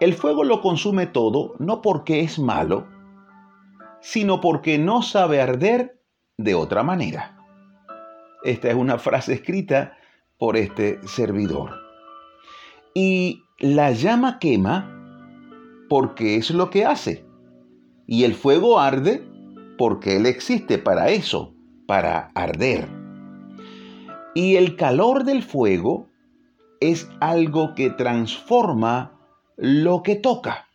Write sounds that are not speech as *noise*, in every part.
El fuego lo consume todo no porque es malo, sino porque no sabe arder de otra manera. Esta es una frase escrita por este servidor. Y la llama quema porque es lo que hace. Y el fuego arde porque él existe para eso, para arder. Y el calor del fuego es algo que transforma lo que toca.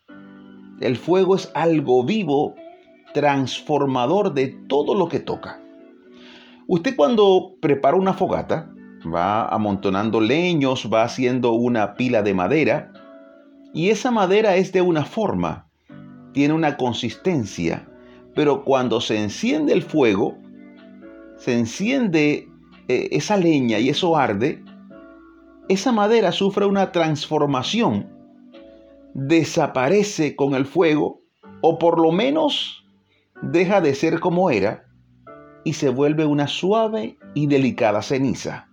El fuego es algo vivo, transformador de todo lo que toca. Usted cuando prepara una fogata, va amontonando leños, va haciendo una pila de madera, y esa madera es de una forma, tiene una consistencia, pero cuando se enciende el fuego, se enciende eh, esa leña y eso arde, esa madera sufre una transformación, desaparece con el fuego, o por lo menos deja de ser como era, y se vuelve una suave y delicada ceniza.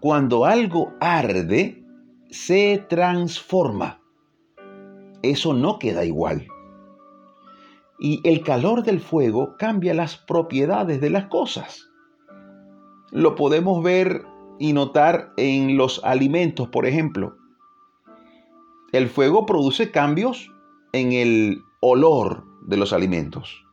Cuando algo arde, se transforma. Eso no queda igual. Y el calor del fuego cambia las propiedades de las cosas. Lo podemos ver y notar en los alimentos, por ejemplo. El fuego produce cambios en el olor de los alimentos.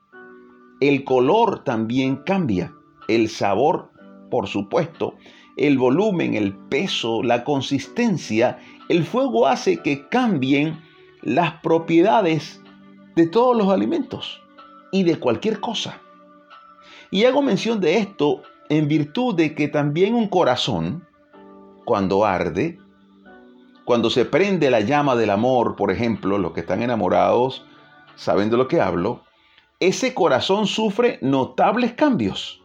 El color también cambia. El sabor, por supuesto, el volumen, el peso, la consistencia, el fuego hace que cambien las propiedades de todos los alimentos y de cualquier cosa. Y hago mención de esto en virtud de que también un corazón, cuando arde, cuando se prende la llama del amor, por ejemplo, los que están enamorados saben de lo que hablo, ese corazón sufre notables cambios,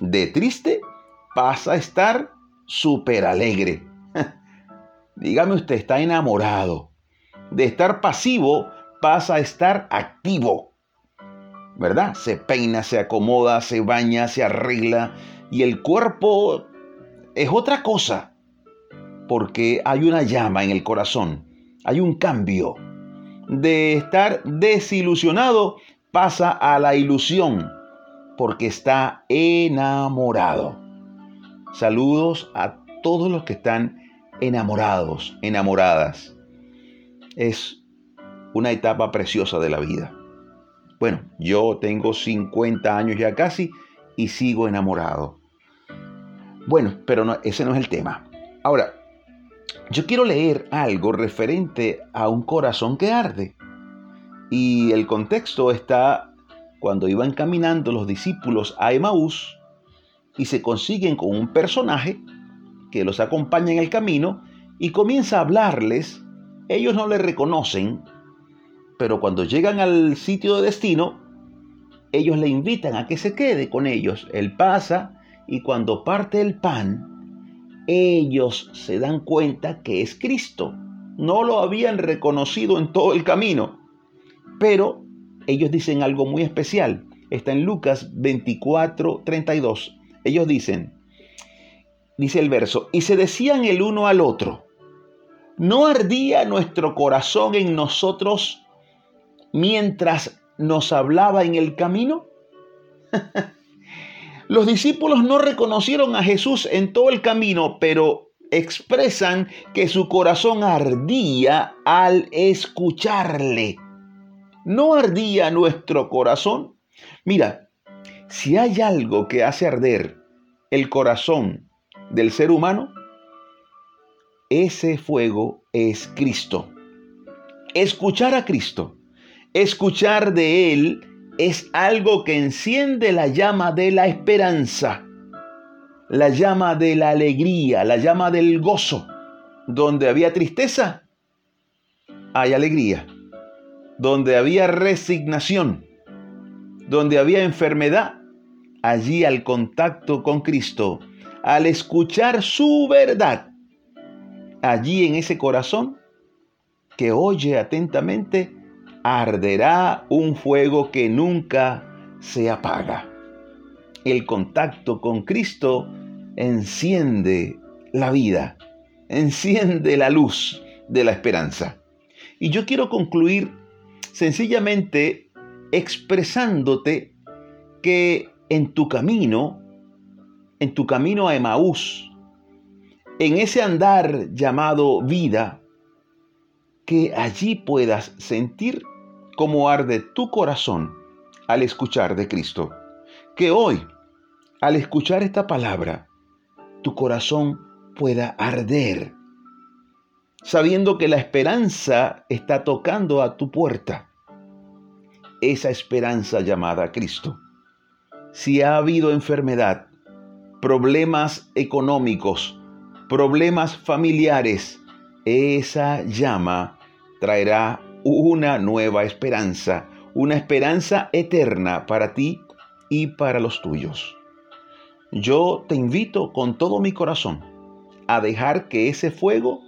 de triste pasa a estar súper alegre. *laughs* Dígame usted, está enamorado. De estar pasivo pasa a estar activo. ¿Verdad? Se peina, se acomoda, se baña, se arregla y el cuerpo es otra cosa. Porque hay una llama en el corazón, hay un cambio. De estar desilusionado pasa a la ilusión porque está enamorado. Saludos a todos los que están enamorados, enamoradas. Es una etapa preciosa de la vida. Bueno, yo tengo 50 años ya casi y sigo enamorado. Bueno, pero no, ese no es el tema. Ahora, yo quiero leer algo referente a un corazón que arde. Y el contexto está cuando iban caminando los discípulos a Emaús y se consiguen con un personaje que los acompaña en el camino y comienza a hablarles. Ellos no le reconocen, pero cuando llegan al sitio de destino, ellos le invitan a que se quede con ellos. Él pasa y cuando parte el pan, ellos se dan cuenta que es Cristo. No lo habían reconocido en todo el camino, pero ellos dicen algo muy especial. Está en Lucas 24, 32. Ellos dicen, dice el verso, y se decían el uno al otro, ¿no ardía nuestro corazón en nosotros mientras nos hablaba en el camino? *laughs* Los discípulos no reconocieron a Jesús en todo el camino, pero expresan que su corazón ardía al escucharle. ¿No ardía nuestro corazón? Mira, si hay algo que hace arder el corazón del ser humano, ese fuego es Cristo. Escuchar a Cristo, escuchar de Él es algo que enciende la llama de la esperanza, la llama de la alegría, la llama del gozo. Donde había tristeza, hay alegría. Donde había resignación, donde había enfermedad, allí al contacto con Cristo, al escuchar su verdad, allí en ese corazón que oye atentamente, arderá un fuego que nunca se apaga. El contacto con Cristo enciende la vida, enciende la luz, de la esperanza. Y yo quiero concluir sencillamente expresándote que en tu camino, en tu camino a Emaús, en ese andar llamado vida, que allí puedas sentir cómo arde tu corazón al escuchar de Cristo. Que hoy, al escuchar esta palabra, tu corazón pueda arder, sabiendo que la esperanza está tocando a tu puerta. Esa esperanza llamada Cristo. Si ha habido enfermedad, problemas económicos, problemas familiares, esa llama traerá una nueva esperanza, una esperanza eterna para ti y para los tuyos. Yo te invito con todo mi corazón a dejar que ese fuego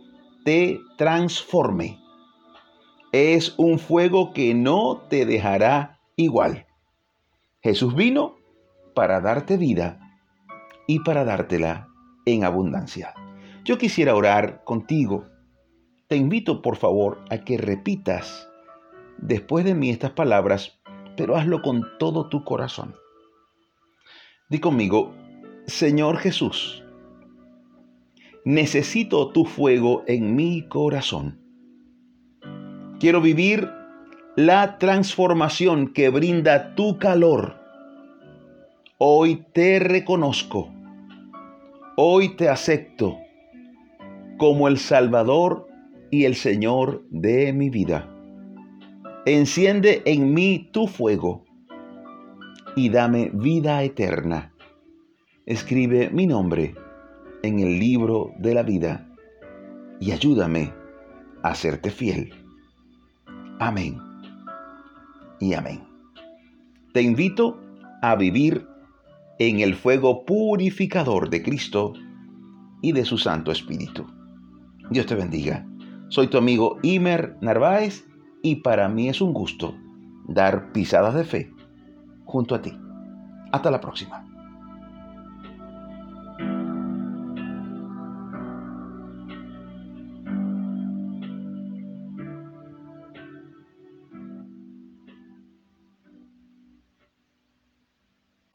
te transforme. Es un fuego que no te dejará igual. Jesús vino para darte vida y para dártela en abundancia. Yo quisiera orar contigo. Te invito por favor a que repitas después de mí estas palabras, pero hazlo con todo tu corazón. Di conmigo, Señor Jesús, necesito tu fuego en mi corazón. Quiero vivir la transformación que brinda tu calor. Hoy te reconozco. Hoy te acepto como el Salvador y el Señor de mi vida. Enciende en mí tu fuego y dame vida eterna. Escribe mi nombre en el libro de la vida y ayúdame a serte fiel. Amén y amén. Te invito a vivir en el fuego purificador de Cristo y de su Santo Espíritu. Dios te bendiga. Soy tu amigo Imer Narváez y para mí es un gusto dar pisadas de fe junto a ti. Hasta la próxima.